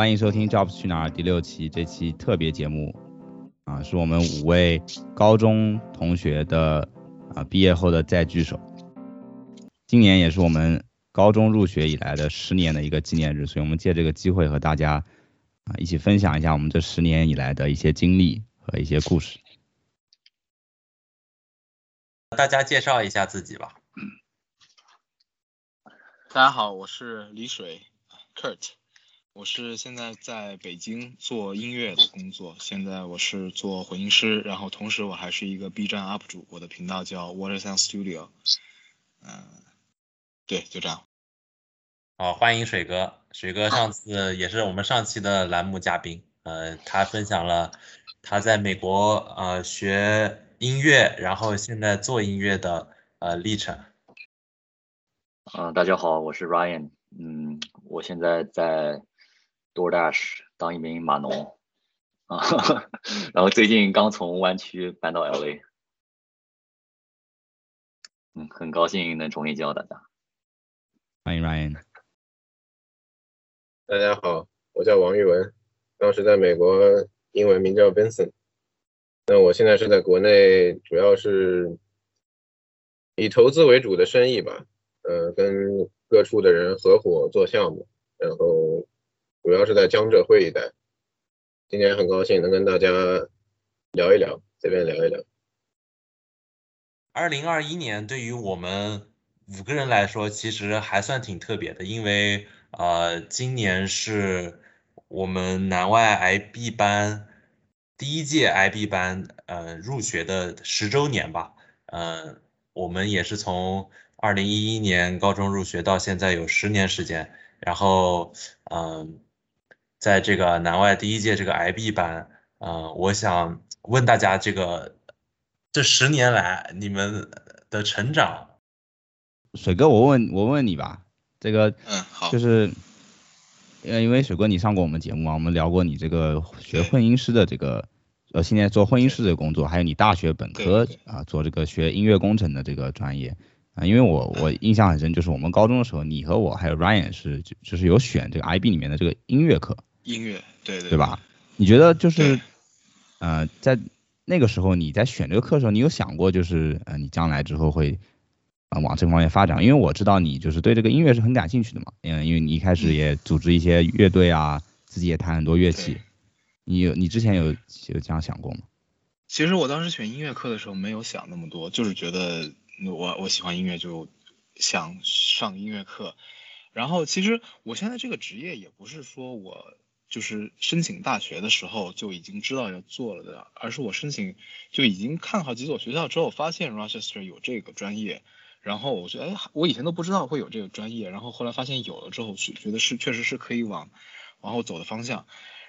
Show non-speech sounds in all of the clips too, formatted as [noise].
欢迎收听《Jobs 去哪儿》第六期，这期特别节目啊，是我们五位高中同学的啊毕业后的再聚首。今年也是我们高中入学以来的十年的一个纪念日，所以我们借这个机会和大家啊一起分享一下我们这十年以来的一些经历和一些故事。大家介绍一下自己吧。大家好，我是李水，Kurt，我是现在在北京做音乐的工作，现在我是做混音师，然后同时我还是一个 B 站 UP 主，我的频道叫 Water Sound Studio，嗯，对，就这样。好，欢迎水哥，水哥上次也是我们上期的栏目嘉宾，呃，他分享了他在美国呃学音乐，然后现在做音乐的呃历程。嗯，大家好，我是 Ryan。嗯，我现在在 DoorDash 当一名码农啊，[laughs] 然后最近刚从湾区搬到 LA。嗯，很高兴能重新见到大家。欢迎 Ryan。大家好，我叫王玉文，当时在美国英文名叫 Vincent。那我现在是在国内，主要是以投资为主的生意吧。呃，跟各处的人合伙做项目，然后主要是在江浙沪一带。今天很高兴能跟大家聊一聊，随便聊一聊。二零二一年对于我们五个人来说，其实还算挺特别的，因为呃，今年是我们南外 IB 班第一届 IB 班呃入学的十周年吧。嗯，我们也是从二零一一年高中入学到现在有十年时间，然后嗯，在这个南外第一届这个 IB 班，嗯，我想问大家，这个这十年来你们的成长，水哥，我问我问你吧，这个嗯好，就是呃，因为水哥你上过我们节目嘛，我们聊过你这个学混音师的这个呃，现在做混音师这个工作，还有你大学本科啊做这个学音乐工程的这个专业。啊，因为我我印象很深，就是我们高中的时候，你和我还有 Ryan 是就就是有选这个 IB 里面的这个音乐课，音乐，对对对吧？你觉得就是，呃，在那个时候你在选这个课的时候，你有想过就是呃你将来之后会啊往这方面发展？因为我知道你就是对这个音乐是很感兴趣的嘛，嗯，因为你一开始也组织一些乐队啊，自己也弹很多乐器，你有你之前有有这样想过吗？其实我当时选音乐课的时候没有想那么多，就是觉得。我我喜欢音乐，就想上音乐课。然后其实我现在这个职业也不是说我就是申请大学的时候就已经知道要做了的，而是我申请就已经看好几所学校之后，发现 Rochester 有这个专业。然后我觉得，哎，我以前都不知道会有这个专业。然后后来发现有了之后，觉觉得是确实是可以往往后走的方向。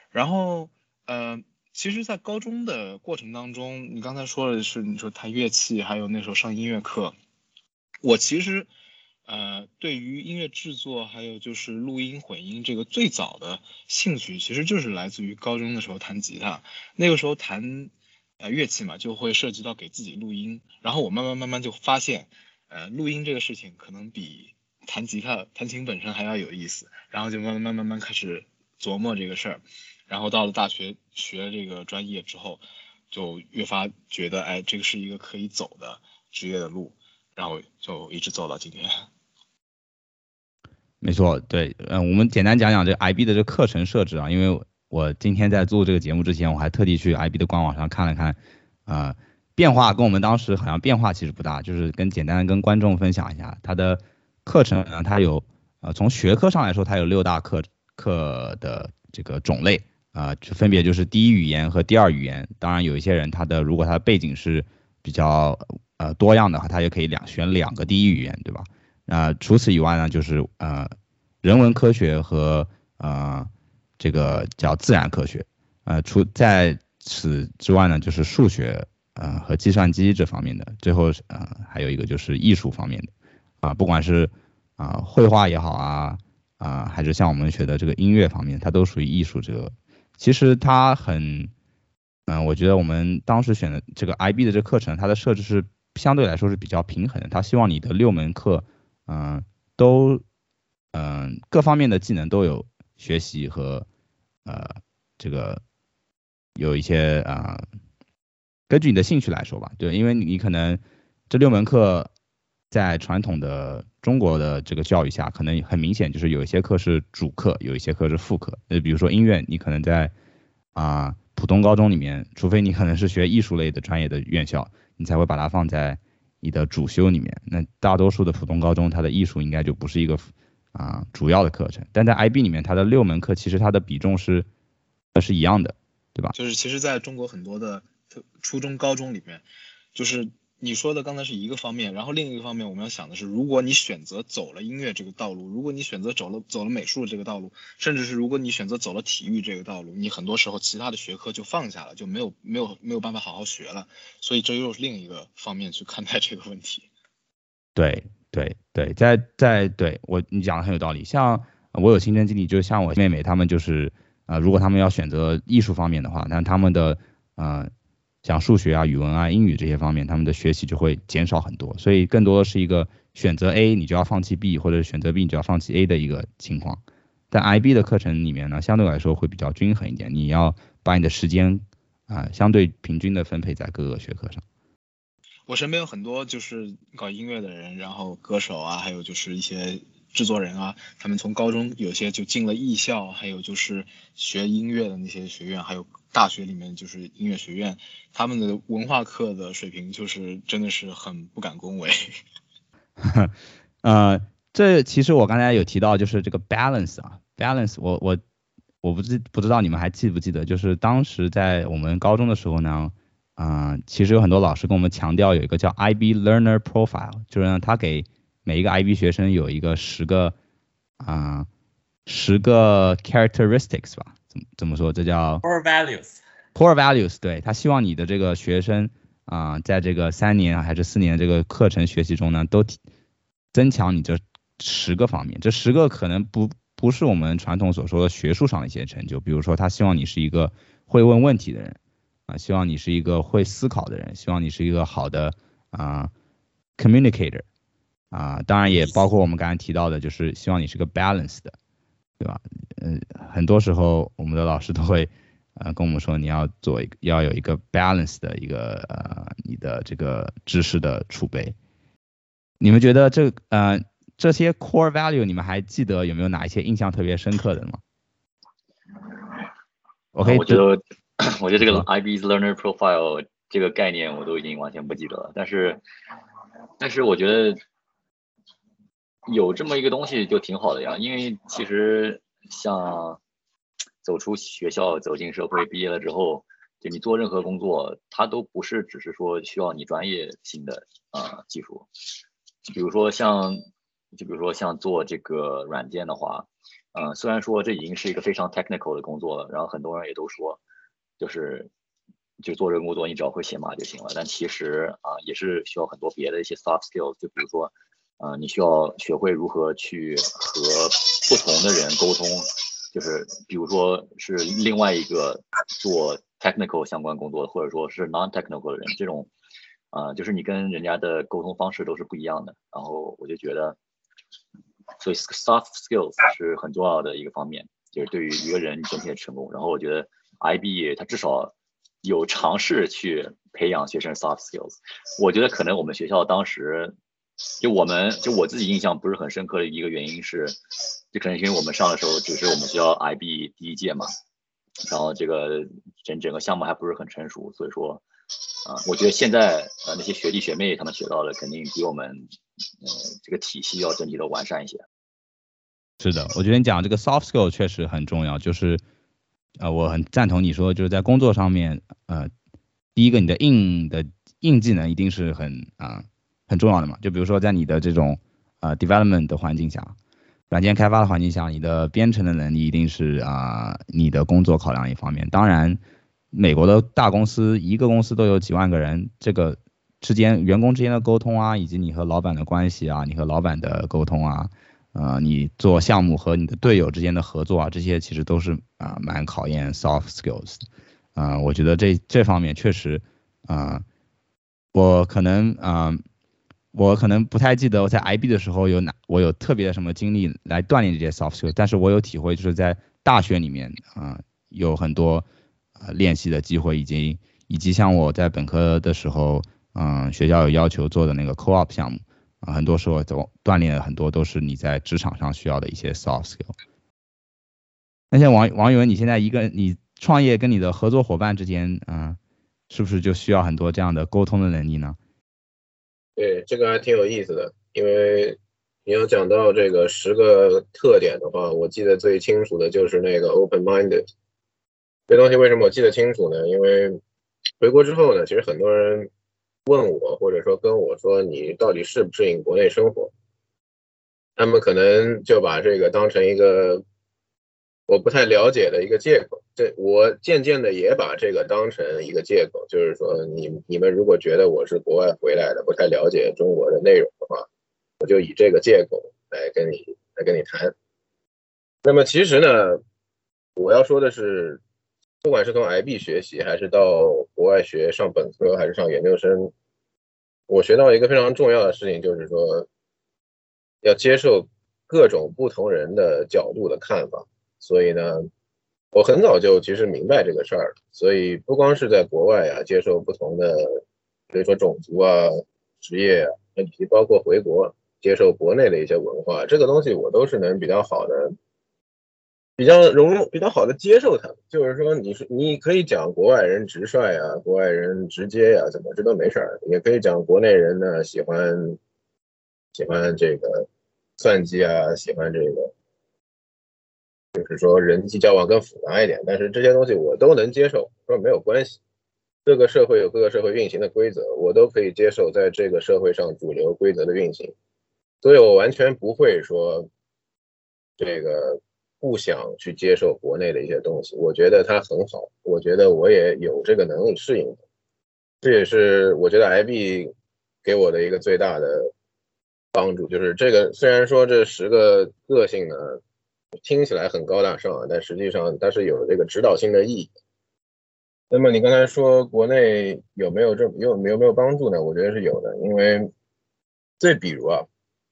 然后，呃。其实，在高中的过程当中，你刚才说的是你说弹乐器，还有那时候上音乐课。我其实，呃，对于音乐制作，还有就是录音混音这个最早的兴趣，其实就是来自于高中的时候弹吉他。那个时候弹呃乐器嘛，就会涉及到给自己录音。然后我慢慢慢慢就发现，呃，录音这个事情可能比弹吉他、弹琴本身还要有意思。然后就慢慢慢慢慢开始琢磨这个事儿。然后到了大学学这个专业之后，就越发觉得，哎，这个是一个可以走的职业的路，然后就一直走到今天。没错，对，嗯，我们简单讲讲这 IB 的这课程设置啊，因为我今天在做这个节目之前，我还特地去 IB 的官网上看了看，啊，变化跟我们当时好像变化其实不大，就是跟简单跟观众分享一下它的课程呢，它有，呃，从学科上来说，它有六大课课的这个种类。啊，分别就是第一语言和第二语言。当然，有一些人他的如果他的背景是比较呃多样的话，他也可以两选两个第一语言，对吧？啊，除此以外呢，就是呃人文科学和呃这个叫自然科学。呃，除在此之外呢，就是数学呃和计算机这方面的。最后呃还有一个就是艺术方面的啊，不管是啊绘画也好啊啊，还是像我们学的这个音乐方面，它都属于艺术这个。其实它很，嗯，我觉得我们当时选的这个 IB 的这个课程，它的设置是相对来说是比较平衡的。它希望你的六门课，嗯，都，嗯，各方面的技能都有学习和呃这个有一些啊，根据你的兴趣来说吧，对，因为你可能这六门课在传统的中国的这个教育下，可能很明显就是有一些课是主课，有一些课是副课。那比如说音乐，你可能在啊普通高中里面，除非你可能是学艺术类的专业的院校，你才会把它放在你的主修里面。那大多数的普通高中，它的艺术应该就不是一个啊主要的课程。但在 IB 里面，它的六门课其实它的比重是是一样的，对吧？就是其实在中国很多的初中、高中里面，就是你说的刚才是一个方面，然后另一个方面我们要想的是，如果你选择走了音乐这个道路，如果你选择走了走了美术这个道路，甚至是如果你选择走了体育这个道路，你很多时候其他的学科就放下了，就没有没有没有办法好好学了，所以这又是另一个方面去看待这个问题。对对对，在在对我你讲的很有道理，像我有亲身经历，就像我妹妹她们就是啊，如果她们要选择艺术方面的话，那她们的啊。像数学啊、语文啊、英语这些方面，他们的学习就会减少很多，所以更多的是一个选择 A 你就要放弃 B，或者选择 B 你就要放弃 A 的一个情况。在 IB 的课程里面呢，相对来说会比较均衡一点，你要把你的时间啊相对平均的分配在各个学科上。我身边有很多就是搞音乐的人，然后歌手啊，还有就是一些。制作人啊，他们从高中有些就进了艺校，还有就是学音乐的那些学院，还有大学里面就是音乐学院，他们的文化课的水平就是真的是很不敢恭维。[laughs] 呃，这其实我刚才有提到就是这个 balance 啊，balance，我我我不知不知道你们还记不记得，就是当时在我们高中的时候呢，啊，其实有很多老师跟我们强调有一个叫 IB Learner Profile，就是让他给每一个 IB 学生有一个十个啊十个 characteristics 吧，怎么怎么说？这叫 core values。core values，对他希望你的这个学生啊，在这个三年还是四年这个课程学习中呢，都增强你这十个方面。这十个可能不不是我们传统所说的学术上的一些成就，比如说他希望你是一个会问问题的人啊，希望你是一个会思考的人，希望你是一个好的啊 communicator。啊，当然也包括我们刚才提到的，就是希望你是个 balance 的，对吧？嗯，很多时候我们的老师都会 [laughs] 呃跟我们说，你要做一个要有一个 balance 的一个呃你的这个知识的储备。你们觉得这呃这些 core value 你们还记得有没有哪一些印象特别深刻的吗？OK，我觉得我觉得这个 IB's learner profile 这个概念我都已经完全不记得了，但是但是我觉得。有这么一个东西就挺好的呀，因为其实像走出学校走进社会，毕业了之后，就你做任何工作，它都不是只是说需要你专业性的啊技术，比如说像就比如说像做这个软件的话，嗯，虽然说这已经是一个非常 technical 的工作了，然后很多人也都说，就是就做这个工作你只要会写码就行了，但其实啊也是需要很多别的一些 soft skills，就比如说。啊，你需要学会如何去和不同的人沟通，就是比如说是另外一个做 technical 相关工作的，或者说是 non-technical 的人，这种啊，就是你跟人家的沟通方式都是不一样的。然后我就觉得，所以 soft skills 是很重要的一个方面，就是对于一个人整体的成功。然后我觉得 IB 它至少有尝试去培养学生 soft skills。我觉得可能我们学校当时。就我们就我自己印象不是很深刻的一个原因是，就可能因为我们上的时候只是我们学校 IB 第一届嘛，然后这个整整个项目还不是很成熟，所以说，啊，我觉得现在呃那些学弟学妹他们学到的肯定比我们，呃这个体系要整体的完善一些。是的，我觉得你讲这个 soft skill 确实很重要，就是呃我很赞同你说就是在工作上面，呃第一个你的硬的硬技能一定是很啊。很重要的嘛，就比如说在你的这种呃 development 的环境下，软件开发的环境下，你的编程的能力一定是啊你的工作考量一方面。当然，美国的大公司一个公司都有几万个人，这个之间员工之间的沟通啊，以及你和老板的关系啊，你和老板的沟通啊，呃，你做项目和你的队友之间的合作啊，这些其实都是啊蛮考验 soft skills。啊，我觉得这这方面确实啊，我可能啊。我可能不太记得我在 IB 的时候有哪我有特别的什么经历来锻炼这些 soft skill，但是我有体会，就是在大学里面啊，有很多呃练习的机会，以及以及像我在本科的时候，嗯，学校有要求做的那个 co-op 项目啊，很多时候都锻炼了很多都是你在职场上需要的一些 soft skill。那像王王宇文，你现在一个你创业跟你的合作伙伴之间，嗯，是不是就需要很多这样的沟通的能力呢？对，这个还挺有意思的，因为你要讲到这个十个特点的话，我记得最清楚的就是那个 open-minded。这东西为什么我记得清楚呢？因为回国之后呢，其实很多人问我，或者说跟我说你到底适不适应国内生活，他们可能就把这个当成一个。我不太了解的一个借口，这我渐渐的也把这个当成一个借口，就是说你你们如果觉得我是国外回来的，不太了解中国的内容的话，我就以这个借口来跟你来跟你谈。那么其实呢，我要说的是，不管是从 IB 学习，还是到国外学上本科，还是上研究生，我学到一个非常重要的事情，就是说要接受各种不同人的角度的看法。所以呢，我很早就其实明白这个事儿，所以不光是在国外啊，接受不同的，比如说种族啊、职业啊，以及包括回国接受国内的一些文化，这个东西我都是能比较好的、比较融、比较好的接受它。就是说，你是你可以讲国外人直率啊，国外人直接呀，怎么这都没事儿；也可以讲国内人呢喜欢喜欢这个算计啊，喜欢这个。就是说人际交往更复杂一点，但是这些东西我都能接受，说没有关系。各个社会有各个社会运行的规则，我都可以接受，在这个社会上主流规则的运行，所以我完全不会说这个不想去接受国内的一些东西。我觉得它很好，我觉得我也有这个能力适应。这也是我觉得 IB 给我的一个最大的帮助，就是这个虽然说这十个个性呢。听起来很高大上啊，但实际上它是有这个指导性的意义。那么你刚才说国内有没有这有有没有帮助呢？我觉得是有的，因为再比如啊，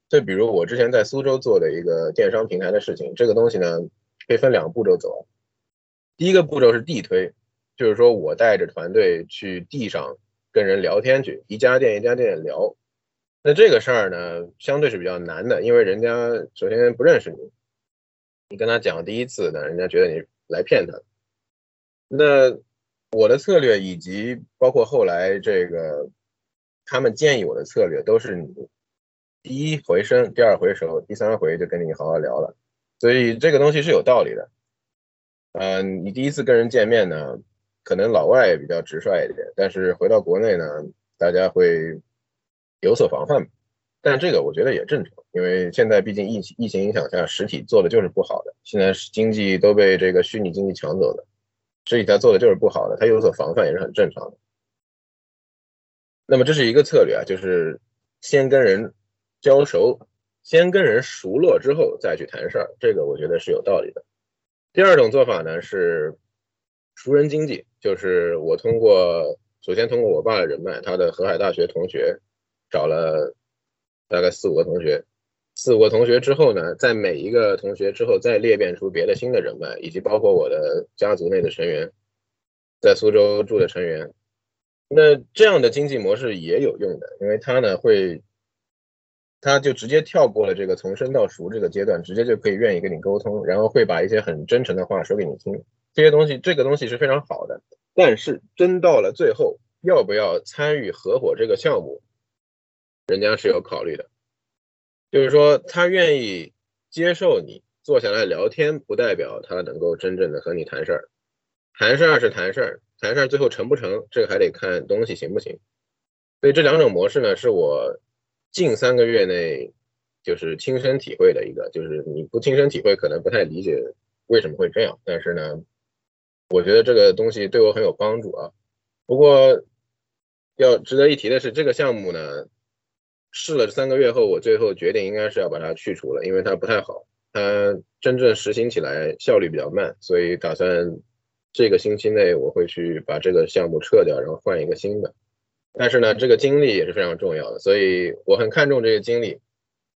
再比如我之前在苏州做的一个电商平台的事情，这个东西呢可以分两个步骤走。第一个步骤是地推，就是说我带着团队去地上跟人聊天去，一家店一家店聊。那这个事儿呢，相对是比较难的，因为人家首先不认识你。你跟他讲第一次呢，人家觉得你来骗他。那我的策略以及包括后来这个他们建议我的策略，都是你第一回生，第二回熟，第三回就跟你好好聊了。所以这个东西是有道理的。嗯，你第一次跟人见面呢，可能老外比较直率一点，但是回到国内呢，大家会有所防范。但这个我觉得也正常，因为现在毕竟疫情疫情影响下，实体做的就是不好的。现在经济都被这个虚拟经济抢走了，实体它做的就是不好的，它有所防范也是很正常的。那么这是一个策略啊，就是先跟人交熟，先跟人熟络之后再去谈事儿，这个我觉得是有道理的。第二种做法呢是熟人经济，就是我通过首先通过我爸的人脉，他的河海大学同学找了。大概四五个同学，四五个同学之后呢，在每一个同学之后再裂变出别的新的人脉，以及包括我的家族内的成员，在苏州住的成员，那这样的经济模式也有用的，因为他呢会，他就直接跳过了这个从生到熟这个阶段，直接就可以愿意跟你沟通，然后会把一些很真诚的话说给你听，这些东西这个东西是非常好的，但是真到了最后，要不要参与合伙这个项目？人家是有考虑的，就是说他愿意接受你坐下来聊天，不代表他能够真正的和你谈事儿。谈事儿是谈事儿，谈事儿最后成不成，这个还得看东西行不行。所以这两种模式呢，是我近三个月内就是亲身体会的一个，就是你不亲身体会可能不太理解为什么会这样，但是呢，我觉得这个东西对我很有帮助啊。不过要值得一提的是，这个项目呢。试了三个月后，我最后决定应该是要把它去除了，因为它不太好，它真正实行起来效率比较慢，所以打算这个星期内我会去把这个项目撤掉，然后换一个新的。但是呢，这个经历也是非常重要的，所以我很看重这个经历，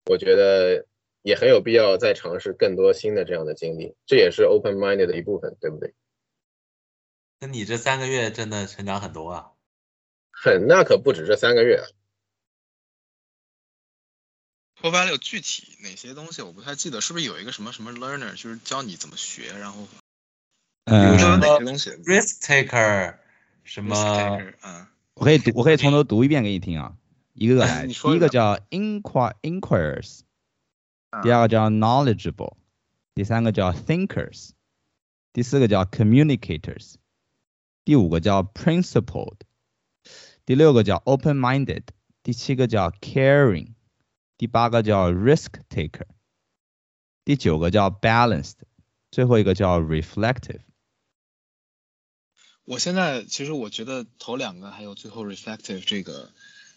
我觉得也很有必要再尝试更多新的这样的经历，这也是 open minded 的一部分，对不对？那你这三个月真的成长很多啊！很，那可不止这三个月啊。Core Value 具体哪些东西我不太记得，是不是有一个什么什么 Learner，就是教你怎么学，然后比如说嗯，哪些东西 Risk taker 什么我可以读，我可以从头读一遍给你听啊，一个个来。一个第一个叫 inquire inquirers，啊第二个叫 knowledgeable，第三个叫 thinkers，第四个叫 communicators，第五个叫 principled，第六个叫 open-minded，第七个叫 caring，第八个叫 risk taker，第九个叫 balanced，最后一个叫 reflective。我现在其实我觉得头两个还有最后 reflective 这个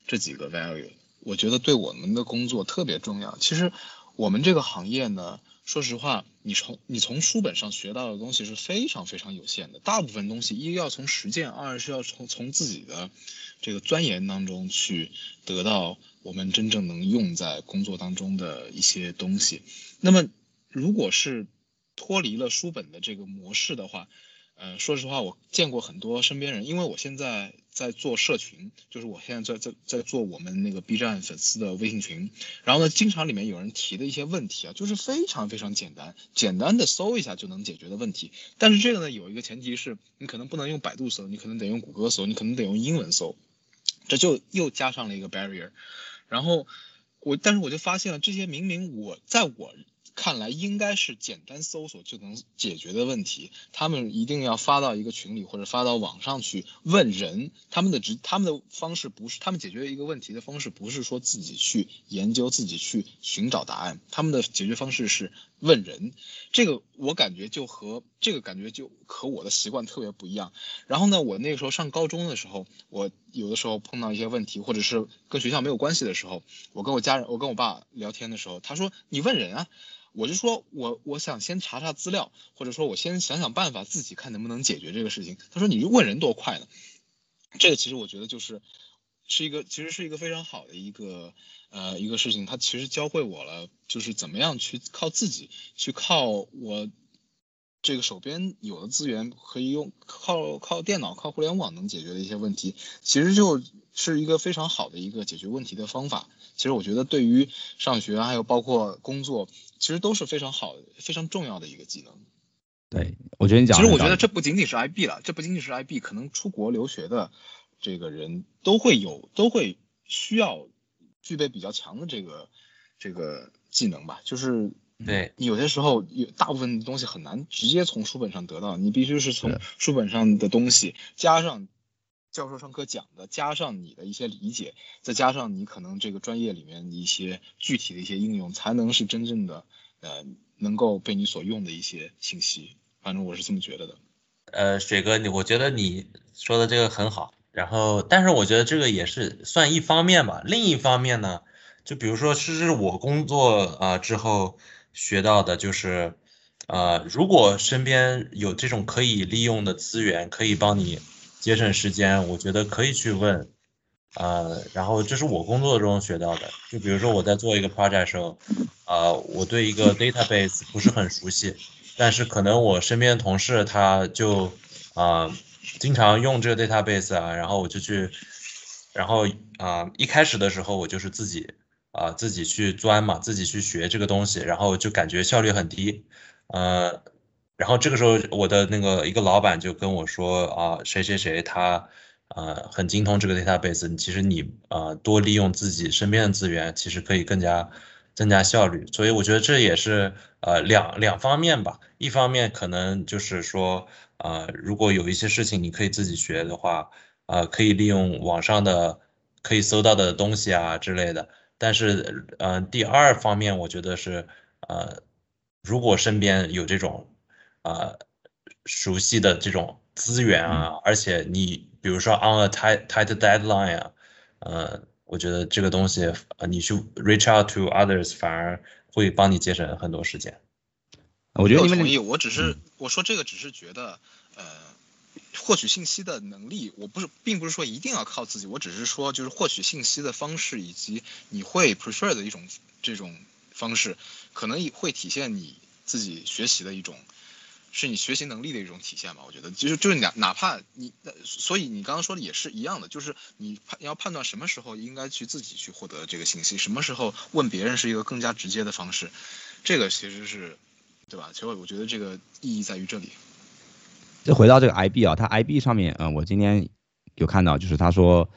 这几个 value，我觉得对我们的工作特别重要。其实我们这个行业呢，说实话，你从你从书本上学到的东西是非常非常有限的，大部分东西一要从实践，二是要从从自己的这个钻研当中去得到我们真正能用在工作当中的一些东西。那么如果是脱离了书本的这个模式的话，呃，说实话，我见过很多身边人，因为我现在在做社群，就是我现在在在在做我们那个 B 站粉丝的微信群，然后呢，经常里面有人提的一些问题啊，就是非常非常简单，简单的搜一下就能解决的问题。但是这个呢，有一个前提是你可能不能用百度搜，你可能得用谷歌搜，你可能得用英文搜，这就又加上了一个 barrier。然后我，但是我就发现了，这些明明我在我看来应该是简单搜索就能解决的问题，他们一定要发到一个群里或者发到网上去问人，他们的直他们的方式不是他们解决一个问题的方式不是说自己去研究自己去寻找答案，他们的解决方式是问人，这个我感觉就和这个感觉就和我的习惯特别不一样。然后呢，我那个时候上高中的时候，我有的时候碰到一些问题，或者是跟学校没有关系的时候，我跟我家人，我跟我爸聊天的时候，他说你问人啊。我就说我我想先查查资料，或者说我先想想办法，自己看能不能解决这个事情。他说你问人多快呢？这个其实我觉得就是是一个其实是一个非常好的一个呃一个事情，它其实教会我了，就是怎么样去靠自己，去靠我这个手边有的资源可以用靠靠电脑靠互联网能解决的一些问题，其实就是一个非常好的一个解决问题的方法。其实我觉得对于上学还有包括工作，其实都是非常好、非常重要的一个技能。对，我觉得你讲其实我觉得这不仅仅是 IB 了，这不仅仅是 IB，可能出国留学的这个人都会有，都会需要具备比较强的这个这个技能吧。就是对，你有些时候有大部分的东西很难直接从书本上得到，你必须是从书本上的东西加上教授上课讲的，加上你的一些理解，再加上你可能这个专业里面的一些具体的一些应用，才能是真正的呃能够被你所用的一些信息。反正我是这么觉得的。呃，水哥，你我觉得你说的这个很好，然后但是我觉得这个也是算一方面吧，另一方面呢，就比如说是是我工作啊、之后学到的，就是呃，如果身边有这种可以利用的资源，可以帮你节省时间，我觉得可以去问。呃，然后这是我工作中学到的，就比如说我在做一个 project 时候，呃，我对一个 database 不是很熟悉，但是可能我身边同事他就啊、经常用这个 database 啊，然后我就去，然后啊、一开始的时候我就是自己啊、自己去钻嘛，自己去学这个东西，然后就感觉效率很低，呃，然后这个时候我的那个一个老板就跟我说啊、谁谁谁他呃很精通这个 database，其实你呃多利用自己身边的资源，其实可以更加增加效率。所以我觉得这也是呃两两方面吧，一方面可能就是说呃如果有一些事情你可以自己学的话，呃可以利用网上的可以搜到的东西啊之类的。但是呃第二方面我觉得是呃如果身边有这种呃熟悉的这种资源啊，而且你比如说 on a tight tight deadline 啊，呃，我觉得这个东西呃你去 reach out to others 反而会帮你节省很多时间。我觉得你们我同意，我只是我说这个只是觉得，呃，获取信息的能力，我不是并不是说一定要靠自己，我只是说就是获取信息的方式以及你会 prefer 的一种这种方式，可能也会体现你自己学习的一种是你学习能力的一种体现吧？我觉得，就是就是哪哪怕你，所以你刚刚说的也是一样的，就是你判要判断什么时候应该去自己去获得这个信息，什么时候问别人是一个更加直接的方式，这个其实是，对吧？其实我觉得这个意义在于这里。就回到这个 IB 啊，它 IB 上面，嗯，我今天有看到，就是他说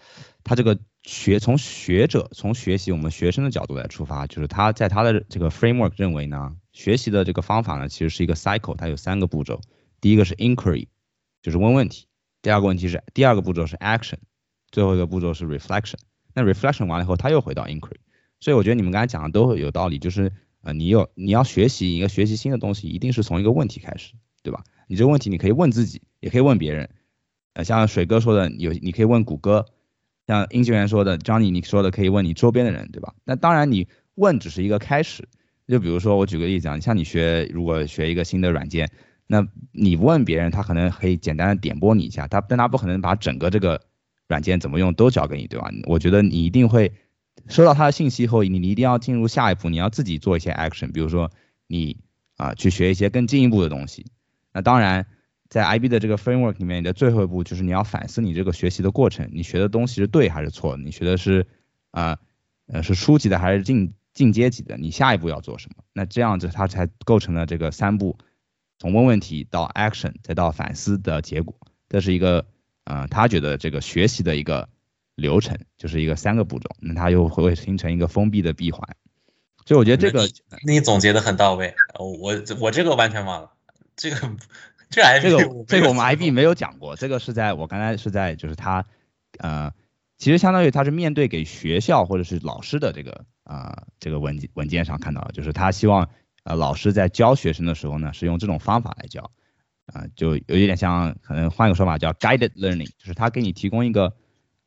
他这个学从学者从学习我们学生的角度来出发，就是他在他的这个 framework 认为呢，学习的这个方法呢，其实是一个 cycle，它有三个步骤，第一个是 inquiry，就是问问题，第二个问题是第二个步骤是 action，最后一个步骤是 reflection。那 reflection 完了以后，他又回到 inquiry，所以我觉得你们刚才讲的都有道理，就是呃，你有你要学习一个学习新的东西，一定是从一个问题开始，对吧？你这个问题你可以问自己，也可以问别人。呃，像水哥说的，有你可以问谷歌，像英学员说的，Johnny 你说的可以问你周边的人，对吧？那当然你问只是一个开始。就比如说我举个例子啊，像你学如果学一个新的软件，那你问别人，他可能可以简单的点拨你一下，他但他不可能把整个这个软件怎么用都教给你，对吧？我觉得你一定会收到他的信息后，你你一定要进入下一步，你要自己做一些 action，比如说你啊去学一些更进一步的东西。那当然，在 IB 的这个 framework 里面，你的最后一步就是你要反思你这个学习的过程，你学的东西是对还是错？你学的是啊呃是初级的还是进进阶级的？你下一步要做什么？那这样子它才构成了这个三步，从问问题到 action 再到反思的结果，这是一个呃他觉得这个学习的一个流程，就是一个三个步骤，那它又会形成一个封闭的闭环。所以我觉得这个你总结的很到位，我我这个完全忘了。这个这个这个我们 IB 没有讲过，这个是在我刚才是在就是他呃，其实相当于他是面对给学校或者是老师的这个啊这个文文件上看到，就是他希望呃老师在教学生的时候呢是用这种方法来教啊，就有一点像可能换个说法叫 guided learning，就是他给你提供一个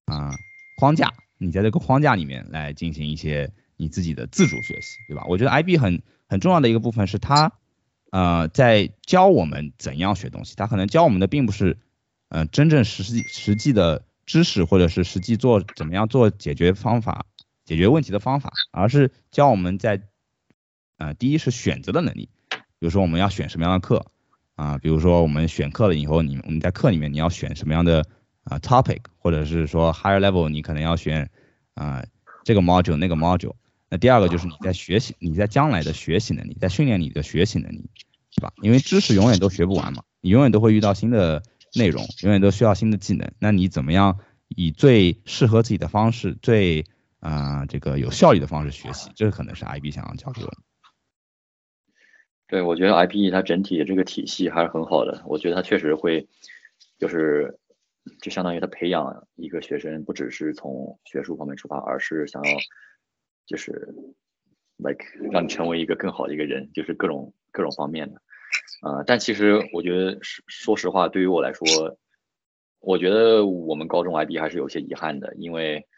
啊框架，你在这个框架里面来进行一些你自己的自主学习，对吧？我觉得 IB 很很重要的一个部分是它。呃，在教我们怎样学东西，他可能教我们的并不是，呃，真正实际实际的知识，或者是实际做怎么样做解决方法、解决问题的方法，而是教我们在，呃，第一是选择的能力，比如说我们要选什么样的课，啊，比如说我们选课了以后，你我们在课里面你要选什么样的啊 topic，或者是说 higher level 你可能要选啊这个 module 那个 module。那第二个就是你在学习，你在将来的学习能力，在训练你的学习能力，对吧？因为知识永远都学不完嘛，你永远都会遇到新的内容，永远都需要新的技能。那你怎么样以最适合自己的方式，最啊这个有效率的方式学习？这可能是 IB 想要教给我们。对，我觉得 IPE 它整体的这个体系还是很好的。我觉得它确实会，就是就相当于它培养一个学生，不只是从学术方面出发，而是想要。就是 like 让你成为一个更好的一个人，就是各种各种方面的，呃，但其实我觉得说实话，对于我来说，我觉得我们高中 IB 还是有些遗憾的，因为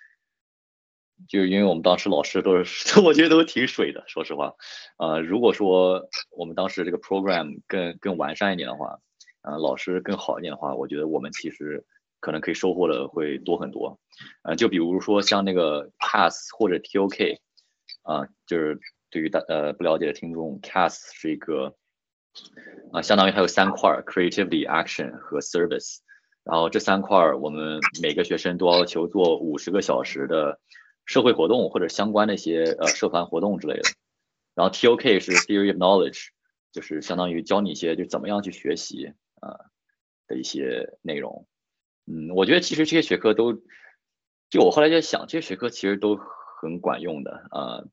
就因为我们当时老师都是，[laughs] 我觉得都挺水的，说实话，呃，如果说我们当时这个 program 更更完善一点的话，呃，老师更好一点的话，我觉得我们其实。可能可以收获的会多很多，呃，就比如说像那个 CAS 或者 TOK，啊，就是对于大呃不了解的听众，CAS 是一个啊，相当于它有三块，Creativity、Action 和 Service，然后这三块我们每个学生都要求做五十个小时的社会活动或者相关的一些呃社团活动之类的，然后 TOK 是 Theory of Knowledge，就是相当于教你一些就怎么样去学习啊的一些内容。嗯，我觉得其实这些学科都，就我后来在想，这些学科其实都很管用的啊，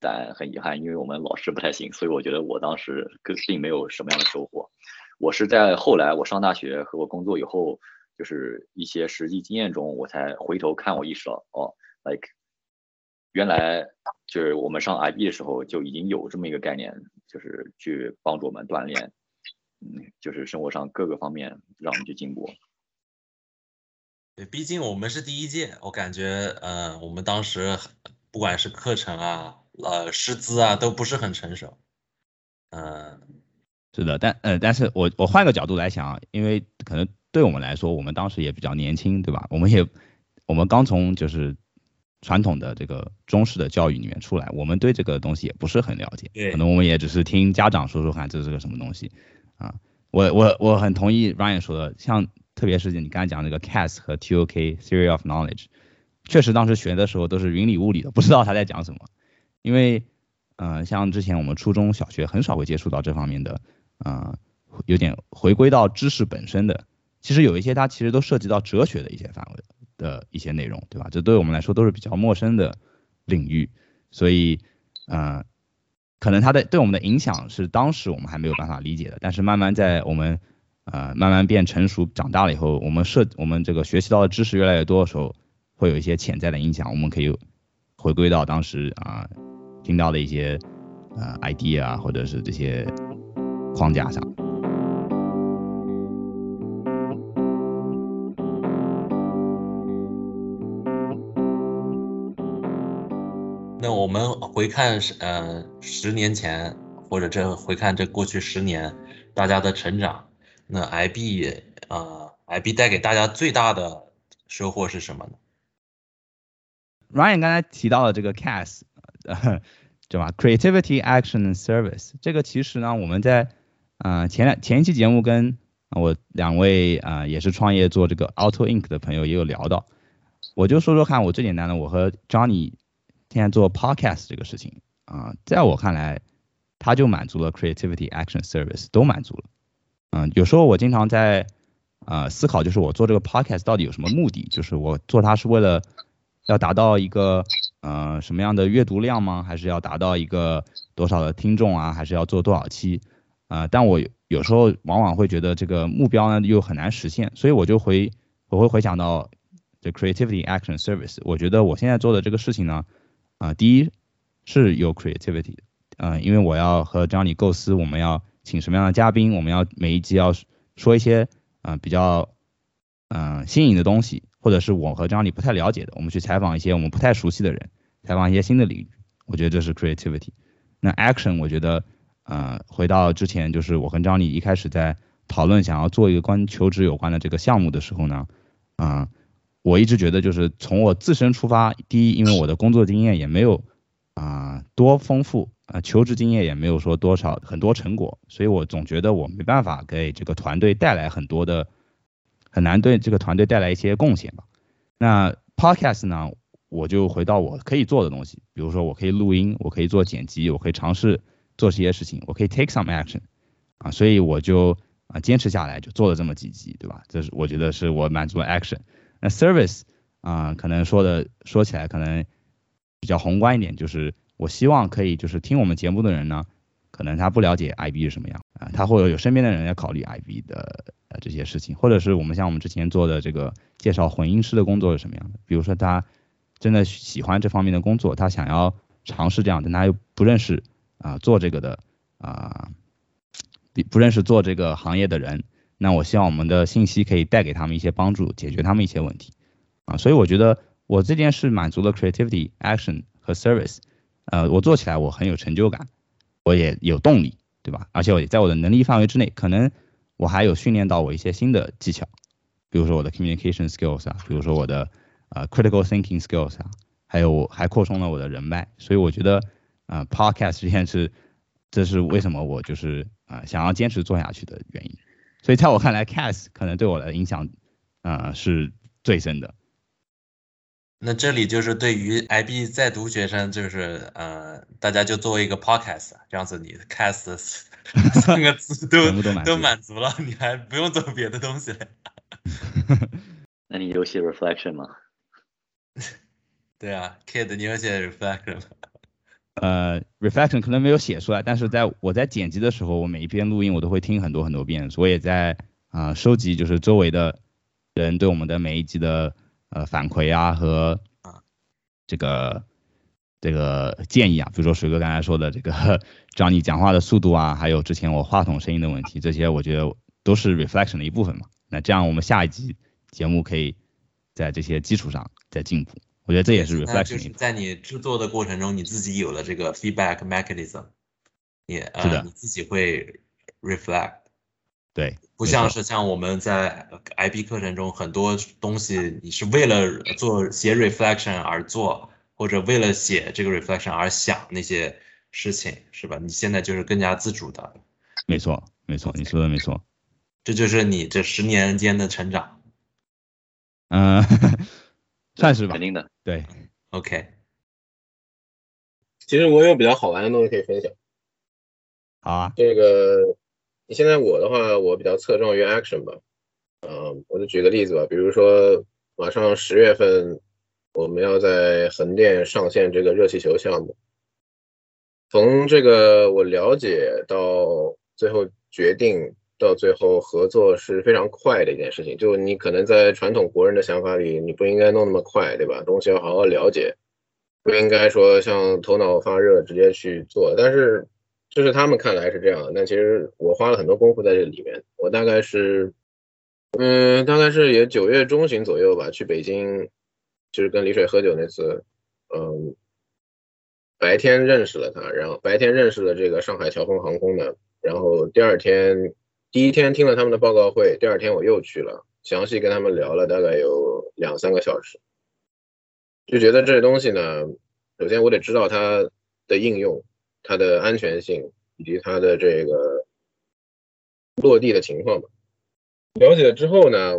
但很遗憾，因为我们老师不太行，所以我觉得我当时并没有什么样的收获。我是在后来我上大学和我工作以后，就是一些实际经验中，我才回头看，我意识到哦，like 原来就是我们上 IB 的时候就已经有这么一个概念，就是去帮助我们锻炼，嗯，就是生活上各个方面让我们去进步。对，毕竟我们是第一届，我感觉，嗯，我们当时不管是课程啊，呃，师资啊，都不是很成熟。嗯，是的，但，呃，但是我我换个角度来想，因为可能对我们来说，我们当时也比较年轻，对吧？我们也，我们刚从就是传统的这个中式的教育里面出来，我们对这个东西也不是很了解，可能我们也只是听家长说说看这是个什么东西啊。我我我很同意 Ryan 说的，像特别是你刚才讲那个 CAS 和 TOK Theory of Knowledge，确实当时学的时候都是云里雾里的，不知道他在讲什么。因为，呃，像之前我们初中小学很少会接触到这方面的，呃，有点回归到知识本身的。其实有一些它其实都涉及到哲学的一些范围的一些内容，对吧？这对我们来说都是比较陌生的领域，所以，呃，可能它的对我们的影响是当时我们还没有办法理解的。但是慢慢在我们，呃，慢慢变成熟长大了以后，我们涉我们这个学习到的知识越来越多的时候，会有一些潜在的影响，我们可以回归到当时啊。听到的一些呃 idea 啊，或者是这些框架上。那我们回看呃十年前，或者这回看这过去十年大家的成长，那 IB 啊 IB 带给大家最大的收获是什么呢？Ryan 刚才提到了这个 CAS。对吧？Creativity, Action and Service 这个其实呢，我们在呃前两前一期节目跟我两位啊也是创业做这个 Auto Ink 的朋友也有聊到，我就说说看，我最简单的，我和 Johnny 现在做 Podcast 这个事情啊，在我看来，它就满足了 Creativity, Action, Service 都满足了。嗯，有时候我经常在啊思考，就是我做这个 Podcast 到底有什么目的？就是我做它是为了要达到一个。呃，什么样的阅读量吗？还是要达到一个多少的听众啊？还是要做多少期？呃，但我有时候往往会觉得这个目标呢又很难实现，所以我就回我会回想到这 creativity action service。我觉得我现在做的这个事情呢，啊，第一是有 creativity，嗯，因为我要和 Jony 构思我们要请什么样的嘉宾，我们要每一集要说一些嗯比较嗯新颖的东西。或者是我和张理不太了解的，我们去采访一些我们不太熟悉的人，采访一些新的领域，我觉得这是 creativity。那 action，我觉得，呃，回到之前就是我跟张理一开始在讨论想要做一个关于求职有关的这个项目的时候呢，嗯，我一直觉得就是从我自身出发，第一，因为我的工作经验也没有啊多丰富，啊，求职经验也没有说多少很多成果，所以我总觉得我没办法给这个团队带来很多的。很难对这个团队带来一些贡献吧？那 podcast 呢？我就回到我可以做的东西，比如说我可以录音，我可以做剪辑，我可以尝试做这些事情，我可以 take some action 啊，所以我就啊坚持下来，就做了这么几集，对吧？这是我觉得是我满足了 action。那 service 啊，可能说的说起来可能比较宏观一点，就是我希望可以就是听我们节目的人呢。可能他不了解 IB 是什么样啊，他或者有身边的人要考虑 IB 的呃这些事情，或者是我们像我们之前做的这个介绍混音师的工作是什么样的，比如说他真的喜欢这方面的工作，他想要尝试这样，但他又不认识啊做这个的啊，不认识做这个行业的人，那我希望我们的信息可以带给他们一些帮助，解决他们一些问题啊，所以我觉得我这件事满足了 creativity action 和 service，呃，我做起来我很有成就感。我也有动力，对吧？而且我也在我的能力范围之内，可能我还有训练到我一些新的技巧，比如说我的 communication skills 啊，比如说我的呃 critical thinking skills 啊，还有我还扩充了我的人脉，所以我觉得啊 podcast 这件事，这是为什么我就是啊想要坚持做下去的原因。所以在我看来，cast 可能对我的影响啊是最深的。那这里就是对于 IB 在读学生，就是呃，大家就作为一个 podcast，这样子你 cast [laughs] 三个字都都满足了，你还不用做别的东西了。[laughs] 那你有写 reflection 吗？[laughs] 对啊，Kid，你有写 reflection 吗？呃，reflection 可能没有写出来，但是在我在剪辑的时候，我每一篇录音我都会听很多很多遍，我也在啊收集就是周围的人对我们的每一集的。呃，反馈啊和啊这个这个建议啊，比如说水哥刚才说的这个，找你讲话的速度啊，还有之前我话筒声音的问题，这些我觉得都是 reflection 的一部分嘛。那这样我们下一集节目可以在这些基础上再进步，我觉得这也是 reflection。就是在你制作的过程中，你自己有了这个 feedback mechanism，你呃你自己会 reflect。对，不像是像我们在 IB 课程中很多东西，你是为了做写 reflection 而做，或者为了写这个 reflection 而想那些事情，是吧？你现在就是更加自主的。没错，没错，你说的没错。这就是你这十年间的成长。嗯，[laughs] 算是吧肯。定的。对，OK，其实我有比较好玩的东西可以分享。好啊，这个，你现在我的话，我比较侧重于 action 吧。嗯，我就举个例子吧，比如说马上十月份我们要在横店上线这个热气球项目。从这个我了解到最后决定到最后合作是非常快的一件事情。就你可能在传统国人的想法里，你不应该弄那么快，对吧？东西要好好了解，不应该说像头脑发热直接去做。但是就是他们看来是这样，但其实我花了很多功夫在这里面。我大概是，嗯，大概是也九月中旬左右吧，去北京，就是跟李水喝酒那次，嗯，白天认识了他，然后白天认识了这个上海乔峰航空的，然后第二天，第一天听了他们的报告会，第二天我又去了，详细跟他们聊了大概有两三个小时，就觉得这东西呢，首先我得知道它的应用。它的安全性以及它的这个落地的情况吧。了解了之后呢，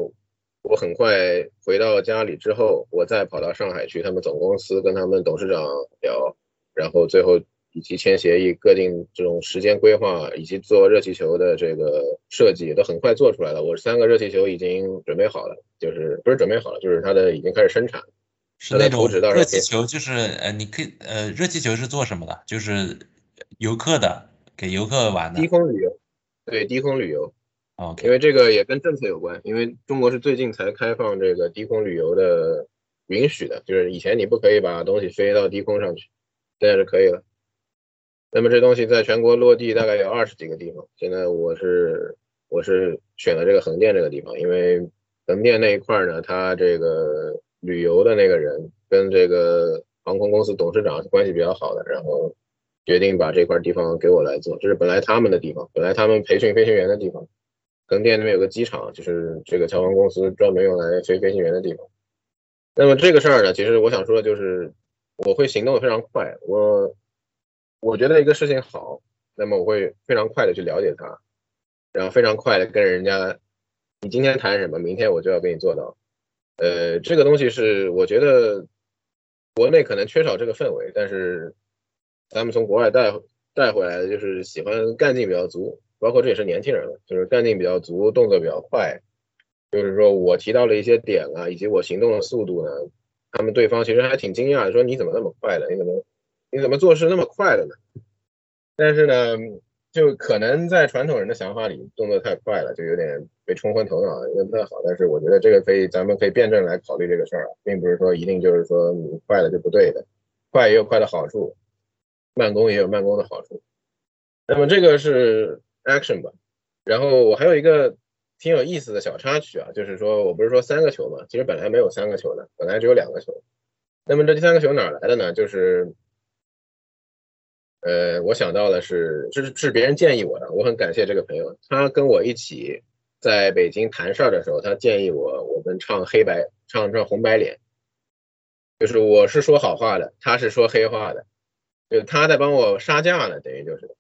我很快回到家里之后，我再跑到上海去他们总公司跟他们董事长聊，然后最后以及签协议、各定这种时间规划以及做热气球的这个设计都很快做出来了。我三个热气球已经准备好了，就是不是准备好了，就是它的已经开始生产。是那种热气球，就是呃，你可以呃，热气球是做什么的？就是游客的，给游客玩的低。空旅游，对低空旅游。因 OK，为这个也跟政策有关，因为中国是最近才开放这个低空旅游的允许的，就是以前你不可以把东西飞到低空上去，现在是可以了。那么这东西在全国落地大概有二十几个地方，现在我是我是选了这个横店这个地方，因为横店那一块儿呢，它这个旅游的那个人跟这个航空公司董事长是关系比较好的，然后决定把这块地方给我来做，这是本来他们的地方，本来他们培训飞行员的地方。横店那边有个机场，就是这个侨航公司专门用来飞飞行员的地方。那么这个事儿呢，其实我想说的就是，我会行动的非常快。我我觉得一个事情好，那么我会非常快的去了解它，然后非常快的跟人家，你今天谈什么，明天我就要给你做到。呃，这个东西是我觉得国内可能缺少这个氛围，但是咱们从国外带带回来的就是喜欢干劲比较足。包括这也是年轻人了，就是干劲比较足，动作比较快。就是说我提到了一些点啊，以及我行动的速度呢，他们对方其实还挺惊讶的，说你怎么那么快的？你怎么你怎么做事那么快的呢？但是呢，就可能在传统人的想法里，动作太快了，就有点被冲昏头脑，有点不太好。但是我觉得这个可以，咱们可以辩证来考虑这个事儿啊，并不是说一定就是说你快了就不对的，快也有快的好处，慢工也有慢工的好处。那么这个是。action 吧，然后我还有一个挺有意思的小插曲啊，就是说我不是说三个球嘛，其实本来没有三个球的，本来只有两个球。那么这第三个球哪来的呢？就是，呃，我想到的是，这是是别人建议我的，我很感谢这个朋友，他跟我一起在北京谈事儿的时候，他建议我我们唱黑白，唱唱红白脸，就是我是说好话的，他是说黑话的，就他在帮我杀价呢，等于就是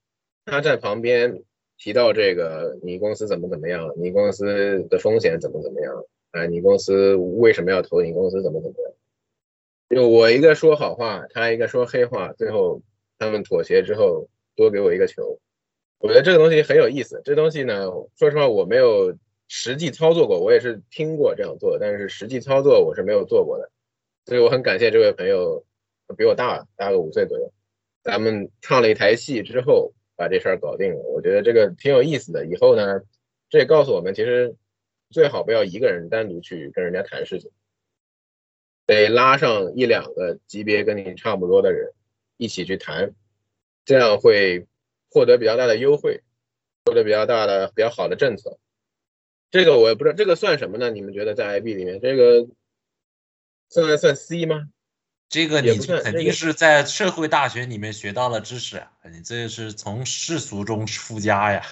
他在旁边。提到这个，你公司怎么怎么样？你公司的风险怎么怎么样？哎，你公司为什么要投？你公司怎么怎么样？就我一个说好话，他一个说黑话，最后他们妥协之后，多给我一个球。我觉得这个东西很有意思。这东西呢，说实话我没有实际操作过，我也是听过这样做，但是实际操作我是没有做过的。所以我很感谢这位朋友，比我大大个五岁左右。咱们唱了一台戏之后。把这事儿搞定了，我觉得这个挺有意思的。以后呢，这也告诉我们，其实最好不要一个人单独去跟人家谈事情，得拉上一两个级别跟你差不多的人一起去谈，这样会获得比较大的优惠，获得比较大的比较好的政策。这个我也不知道，这个算什么呢？你们觉得在 IB 里面，这个算算 C 吗？这个你肯定是在社会大学里面学到了知识啊，你这是从世俗中出家呀。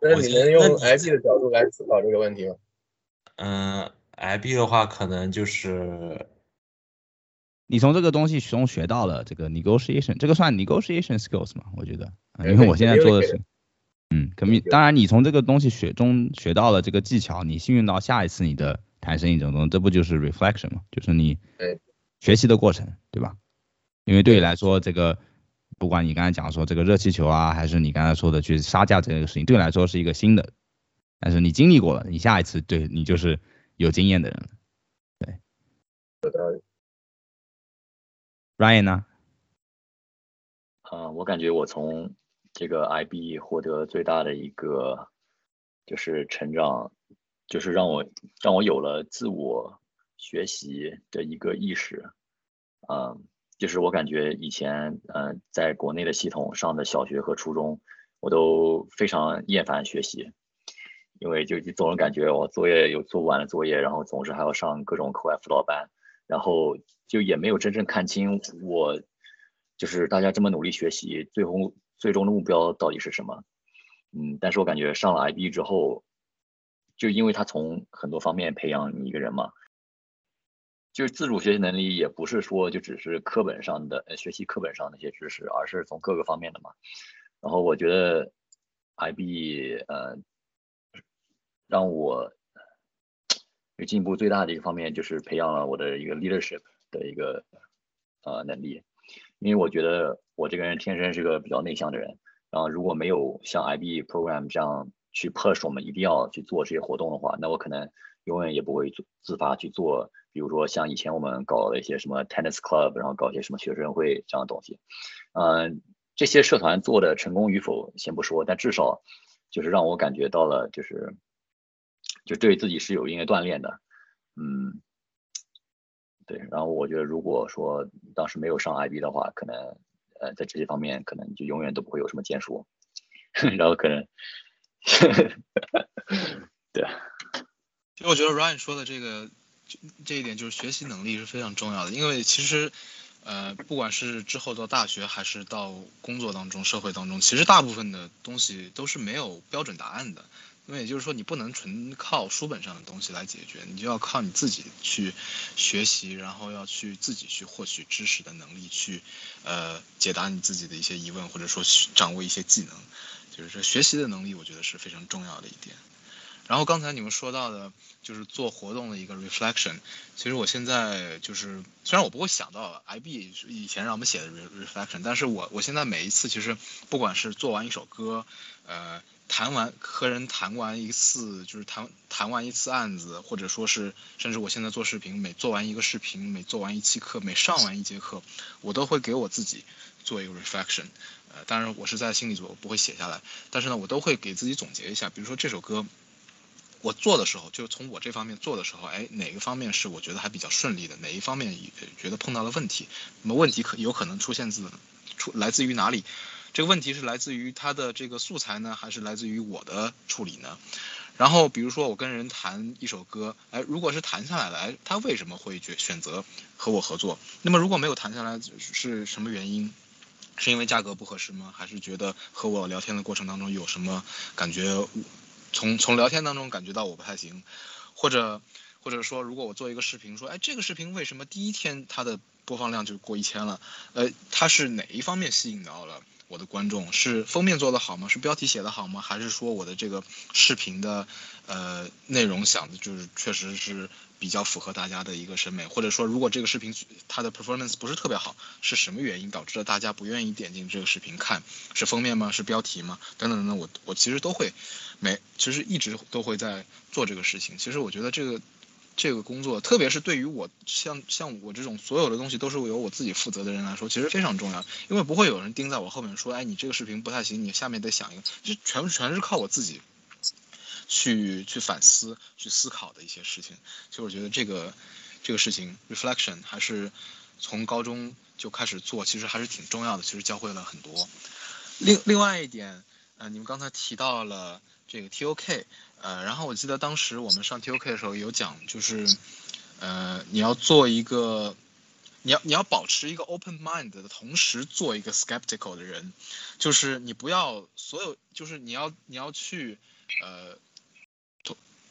那你能用 IB 的角度来思考这个问题吗？嗯，IB 的话可能就是你从这个东西中学到了这个 negotiation，这个算 negotiation skills 吗？我觉得，因为我现在做的是嗯，肯定。当然，你从这个东西学中学到了这个技巧，你幸运到下一次你的弹声音整中，这不就是 reflection 吗？就是你学习的过程，对吧？因为对你来说，这个不管你刚才讲说这个热气球啊，还是你刚才说的去杀价这个事情，对你来说是一个新的，但是你经历过了，你下一次对你就是有经验的人了。对。有道理。Ryan 呢？啊，我感觉我从这个 IB 获得最大的一个就是成长，就是让我让我有了自我学习的一个意识。嗯，就是我感觉以前嗯在国内的系统上的小学和初中，我都非常厌烦学习，因为就总是感觉我作业有做不完的作业，然后总是还要上各种课外辅导班，然后就也没有真正看清我。就是大家这么努力学习，最后最终的目标到底是什么？嗯，但是我感觉上了 IB 之后，就因为他从很多方面培养你一个人嘛，就是自主学习能力也不是说就只是课本上的学习课本上那些知识，而是从各个方面的嘛。然后我觉得 IB 呃，让我进步最大的一个方面就是培养了我的一个 leadership 的一个呃能力。因为我觉得我这个人天生是个比较内向的人，然后如果没有像 IB program 这样去 push 我们一定要去做这些活动的话，那我可能永远也不会自发去做。比如说像以前我们搞的一些什么 tennis club，然后搞一些什么学生会这样的东西，嗯，这些社团做的成功与否先不说，但至少就是让我感觉到了，就是就对自己是有一定的锻炼的，嗯。对，然后我觉得如果说当时没有上 IB 的话，可能呃在这些方面可能就永远都不会有什么建树，[laughs] 然后可能，[laughs] 对。其实我觉得 Ryan 说的这个这一点就是学习能力是非常重要的，因为其实呃不管是之后到大学还是到工作当中、社会当中，其实大部分的东西都是没有标准答案的。因为也就是说，你不能纯靠书本上的东西来解决，你就要靠你自己去学习，然后要去自己去获取知识的能力，去呃解答你自己的一些疑问，或者说掌握一些技能，就是说学习的能力，我觉得是非常重要的一点。然后刚才你们说到的，就是做活动的一个 reflection，其实我现在就是虽然我不会想到 IB 以前让我们写的 reflection，但是我我现在每一次其实不管是做完一首歌，呃。谈完和人谈完一次，就是谈谈完一次案子，或者说是，甚至我现在做视频，每做完一个视频，每做完一期课，每上完一节课，我都会给我自己做一个 reflection。呃，当然我是在心里做，我不会写下来。但是呢，我都会给自己总结一下，比如说这首歌，我做的时候，就从我这方面做的时候，哎，哪个方面是我觉得还比较顺利的，哪一方面觉得碰到了问题，那么问题可有可能出现自出来自于哪里？这个问题是来自于他的这个素材呢，还是来自于我的处理呢？然后比如说我跟人谈一首歌，哎，如果是谈下来了，哎，他为什么会选选择和我合作？那么如果没有谈下来，是什么原因？是因为价格不合适吗？还是觉得和我聊天的过程当中有什么感觉？从从聊天当中感觉到我不太行，或者或者说如果我做一个视频，说，哎，这个视频为什么第一天它的播放量就过一千了？呃，它是哪一方面吸引到了？我的观众是封面做的好吗？是标题写的好吗？还是说我的这个视频的呃内容想的就是确实是比较符合大家的一个审美？或者说如果这个视频它的 performance 不是特别好，是什么原因导致了大家不愿意点进这个视频看？是封面吗？是标题吗？等等等等，我我其实都会每其实一直都会在做这个事情。其实我觉得这个。这个工作，特别是对于我像像我这种所有的东西都是由我自己负责的人来说，其实非常重要，因为不会有人盯在我后面说，哎，你这个视频不太行，你下面得想一个，就全全是靠我自己去去反思、去思考的一些事情。其实我觉得这个这个事情 reflection 还是从高中就开始做，其实还是挺重要的，其实教会了很多。另另外一点，呃，你们刚才提到了这个 TOK。呃，然后我记得当时我们上 TOK 的时候有讲，就是，呃，你要做一个，你要你要保持一个 open mind 的同时做一个 skeptical 的人，就是你不要所有，就是你要你要去，呃，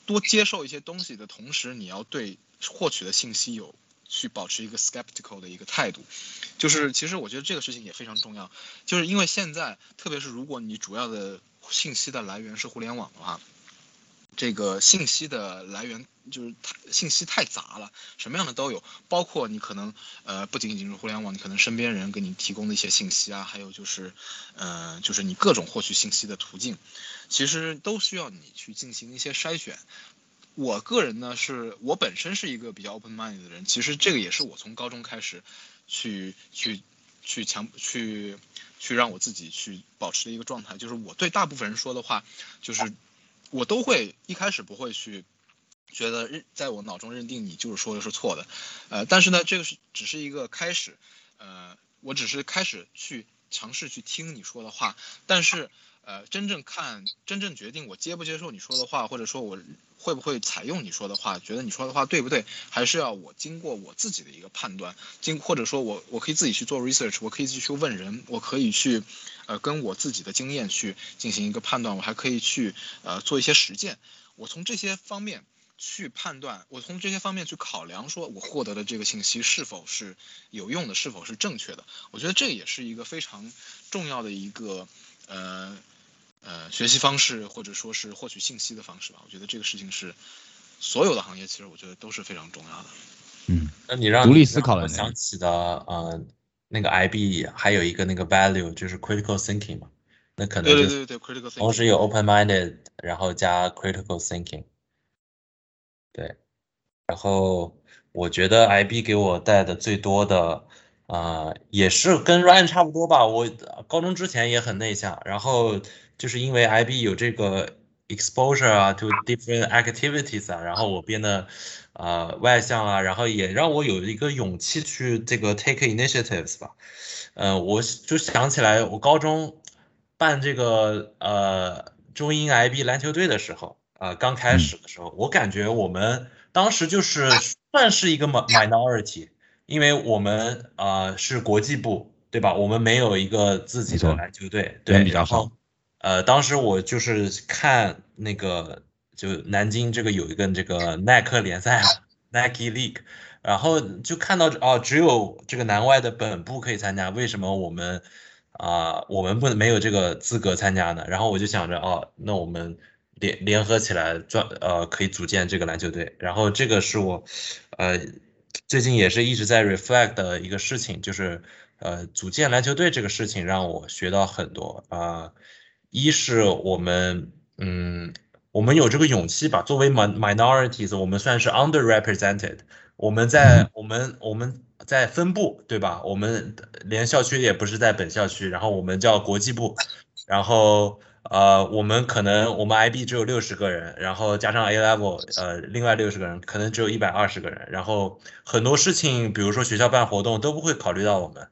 多接受一些东西的同时，你要对获取的信息有去保持一个 skeptical 的一个态度，就是其实我觉得这个事情也非常重要，就是因为现在特别是如果你主要的信息的来源是互联网的话，这个信息的来源就是太信息太杂了，什么样的都有，包括你可能呃不仅仅是互联网，你可能身边人给你提供的一些信息啊，还有就是呃就是你各种获取信息的途径，其实都需要你去进行一些筛选。我个人呢是我本身是一个比较 open mind 的人，其实这个也是我从高中开始去去去强去去让我自己去保持的一个状态，就是我对大部分人说的话，就是我都会一开始不会去觉得认在我脑中认定你就是说的是错的，呃，但是呢这个是只是一个开始，呃，我只是开始去尝试去听你说的话，但是呃真正看真正决定我接不接受你说的话，或者说我。会不会采用你说的话？觉得你说的话对不对？还是要我经过我自己的一个判断，经或者说我我可以自己去做 research，我可以去问人，我可以去，呃，跟我自己的经验去进行一个判断，我还可以去呃做一些实践。我从这些方面去判断，我从这些方面去考量，说我获得的这个信息是否是有用的，是否是正确的。我觉得这也是一个非常重要的一个呃。呃，学习方式或者说是获取信息的方式吧，我觉得这个事情是所有的行业其实我觉得都是非常重要的。嗯，那你让独立思考的想起的呃那个 IB 还有一个那个 value 就是 critical thinking 嘛，那可能对对对对 critical thinking，同时有 open minded，然后加 critical thinking，对，然后我觉得 IB 给我带的最多的啊也是跟 Ryan 差不多吧，我高中之前也很内向，然后。就是因为 IB 有这个 exposure 啊，to different activities 啊，然后我变得呃外向啊，然后也让我有一个勇气去这个 take initiatives 吧。呃，我就想起来我高中办这个呃中英 IB 篮球队的时候，呃刚开始的时候，我感觉我们当时就是算是一个 minority，因为我们呃是国际部，对吧？我们没有一个自己的篮球队，对，然后。呃，当时我就是看那个，就南京这个有一个这个耐克联赛，Nike League，然后就看到哦，只有这个南外的本部可以参加，为什么我们啊，我们不没有这个资格参加呢？然后我就想着哦，那我们联联合起来，专呃可以组建这个篮球队。然后这个是我呃最近也是一直在 reflect 的一个事情，就是呃组建篮球队这个事情让我学到很多啊。一是我们，嗯，我们有这个勇气吧。作为 minorities，我们算是 underrepresented。我们在我们我们在分部，对吧？我们连校区也不是在本校区，然后我们叫国际部。然后呃，我们可能我们 IB 只有六十个人，然后加上 A level，呃，另外六十个人，可能只有一百二十个人。然后很多事情，比如说学校办活动都不会考虑到我们，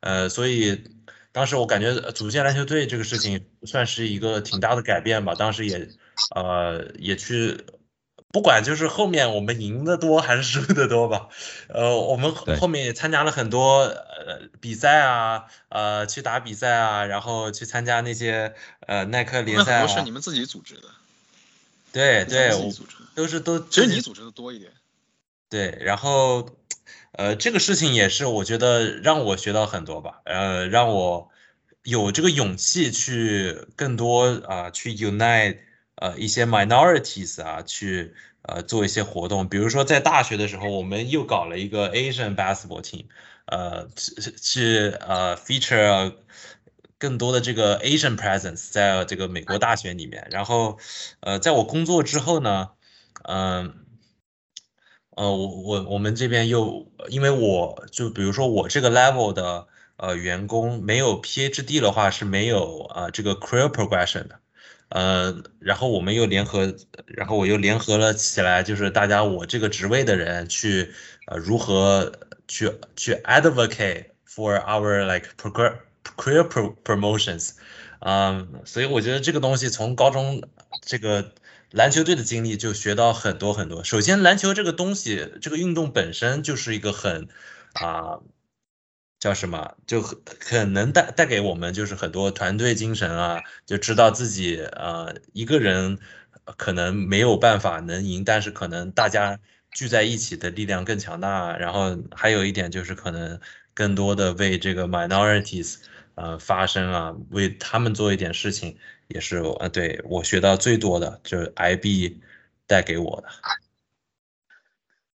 呃，所以。当时我感觉组建篮球队这个事情算是一个挺大的改变吧。当时也，呃，也去，不管就是后面我们赢的多还是输的多吧，呃，我们后面也参加了很多呃比赛啊，呃，去打比赛啊，然后去参加那些呃耐克联赛啊。是你们自己组织的。对对，我都是都。其实你组织的多一点。对，然后。呃，这个事情也是我觉得让我学到很多吧，呃，让我有这个勇气去更多啊，去 unite 呃一些 minorities 啊，去呃做一些活动，比如说在大学的时候，我们又搞了一个 Asian basketball team，呃，去呃 feature 更多的这个 Asian presence 在这个美国大学里面，然后呃，在我工作之后呢，嗯。呃我我我们这边又，因为我就比如说我这个 level 的呃员工没有 PhD 的话是没有啊这个 career progression 的，呃，然后我们又联合，然后我又联合了起来，就是大家我这个职位的人去呃如何去去 advocate for our like career career promotions，嗯，所以我觉得这个东西从高中这个。篮球队的经历就学到很多很多。首先，篮球这个东西，这个运动本身就是一个很啊，叫什么，就很能带带给我们就是很多团队精神啊，就知道自己呃一个人可能没有办法能赢，但是可能大家聚在一起的力量更强大。然后还有一点就是可能更多的为这个 minorities 呃发声啊，为他们做一点事情。也是呃对我学到最多的，就是 IB 带给我的。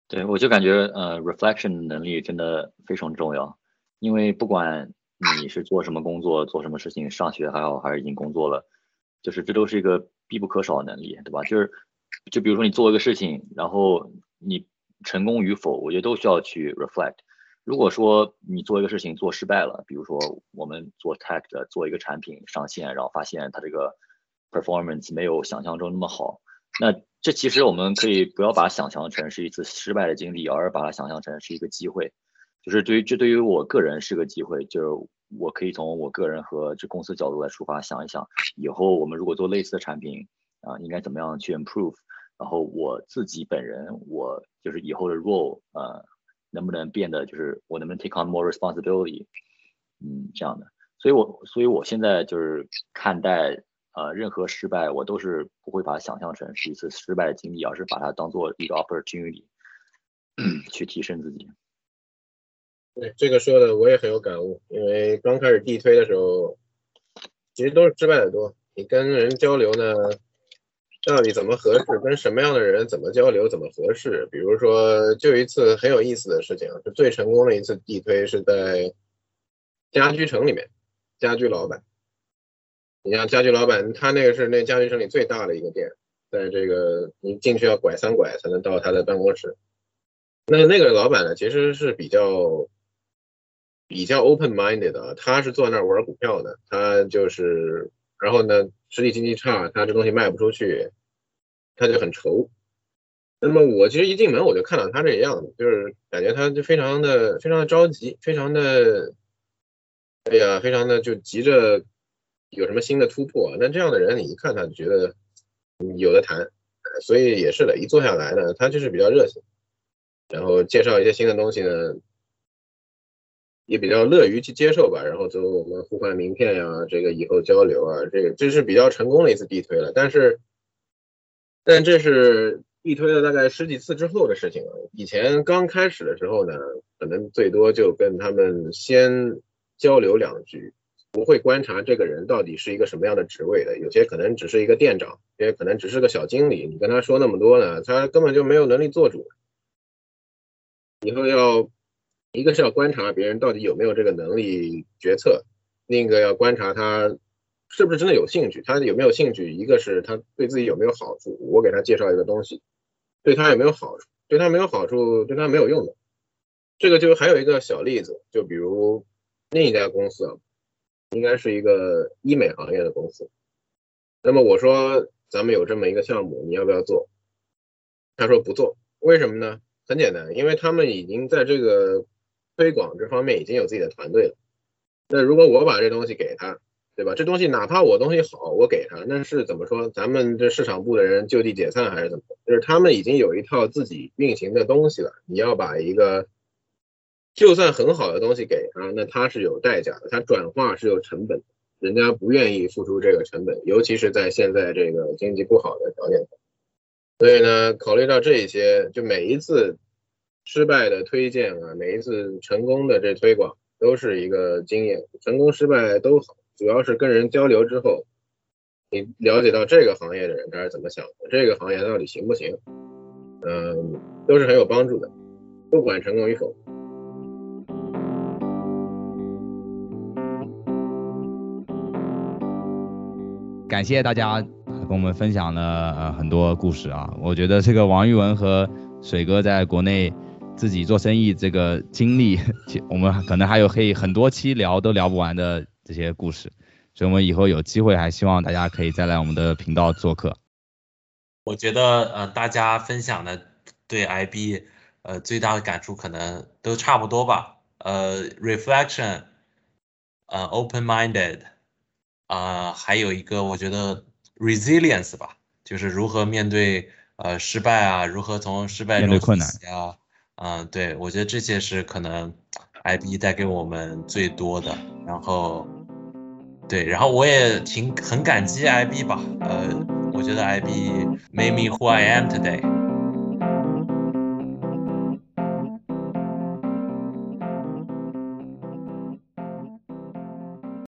对，我就感觉呃，reflection 能力真的非常重要，因为不管你是做什么工作，做什么事情，上学还好，还是已经工作了，就是这都是一个必不可少的能力，对吧？就是，就比如说你做一个事情，然后你成功与否，我觉得都需要去 reflect。如果说你做一个事情做失败了，比如说我们做 tech 的做一个产品上线，然后发现它这个 performance 没有想象中那么好，那这其实我们可以不要把它想象成是一次失败的经历，而把它想象成是一个机会。就是对于这对于我个人是个机会，就是我可以从我个人和这公司角度来出发，想一想以后我们如果做类似的产品啊，应该怎么样去 improve。然后我自己本人，我就是以后的 role，呃，能不能变得就是我能不能 take on more responsibility，嗯，这样的。所以我所以我现在就是看待。呃，任何失败我都是不会把它想象成是一次失败的经历，而是把它当做一个 opportunity [coughs] 去提升自己。对这个说的我也很有感悟，因为刚开始地推的时候，其实都是失败的多。你跟人交流呢，到底怎么合适？跟什么样的人怎么交流？怎么合适？比如说，就一次很有意思的事情，是最成功的一次地推是在家居城里面，家居老板。你像家居老板，他那个是那家具城里最大的一个店，在这个你进去要拐三拐才能到他的办公室。那那个老板呢，其实是比较比较 open minded 的，他是坐那儿玩股票的，他就是，然后呢，实体经济差，他这东西卖不出去，他就很愁。那么我其实一进门我就看到他这样子，就是感觉他就非常的非常的着急，非常的，哎呀，非常的就急着。有什么新的突破？那这样的人，你一看他就觉得有的谈，所以也是的，一坐下来呢，他就是比较热情，然后介绍一些新的东西呢，也比较乐于去接受吧。然后就我们互换名片呀，这个以后交流啊，这个这是比较成功的一次地推了。但是，但这是地推了大概十几次之后的事情了。以前刚开始的时候呢，可能最多就跟他们先交流两句。不会观察这个人到底是一个什么样的职位的，有些可能只是一个店长，也可能只是个小经理。你跟他说那么多呢，他根本就没有能力做主。以后要一个是要观察别人到底有没有这个能力决策，另一个要观察他是不是真的有兴趣。他有没有兴趣？一个是他对自己有没有好处。我给他介绍一个东西，对他有没有好处？对他没有好处，对他没有用的。这个就还有一个小例子，就比如另一家公司啊。应该是一个医美行业的公司。那么我说咱们有这么一个项目，你要不要做？他说不做。为什么呢？很简单，因为他们已经在这个推广这方面已经有自己的团队了。那如果我把这东西给他，对吧？这东西哪怕我东西好，我给他，那是怎么说？咱们这市场部的人就地解散还是怎么？就是他们已经有一套自己运行的东西了。你要把一个就算很好的东西给他，那他是有代价的，他转化是有成本，人家不愿意付出这个成本，尤其是在现在这个经济不好的条件下。所以呢，考虑到这一些，就每一次失败的推荐啊，每一次成功的这推广都是一个经验，成功失败都好，主要是跟人交流之后，你了解到这个行业的人他是怎么想的，这个行业到底行不行，嗯，都是很有帮助的，不管成功与否。感谢大家跟我们分享了呃很多故事啊，我觉得这个王玉文和水哥在国内自己做生意这个经历，[laughs] 我们可能还有可以很多期聊都聊不完的这些故事，所以我们以后有机会还希望大家可以再来我们的频道做客。我觉得呃大家分享的对 IB 呃最大的感触可能都差不多吧，呃 reflection，呃 open minded。啊，还有一个我觉得 resilience 吧，就是如何面对呃失败啊，如何从失败中困难啊，嗯，对我觉得这些是可能 IB 带给我们最多的。然后，对，然后我也挺很感激 IB 吧，呃，我觉得 IB made me who I am today。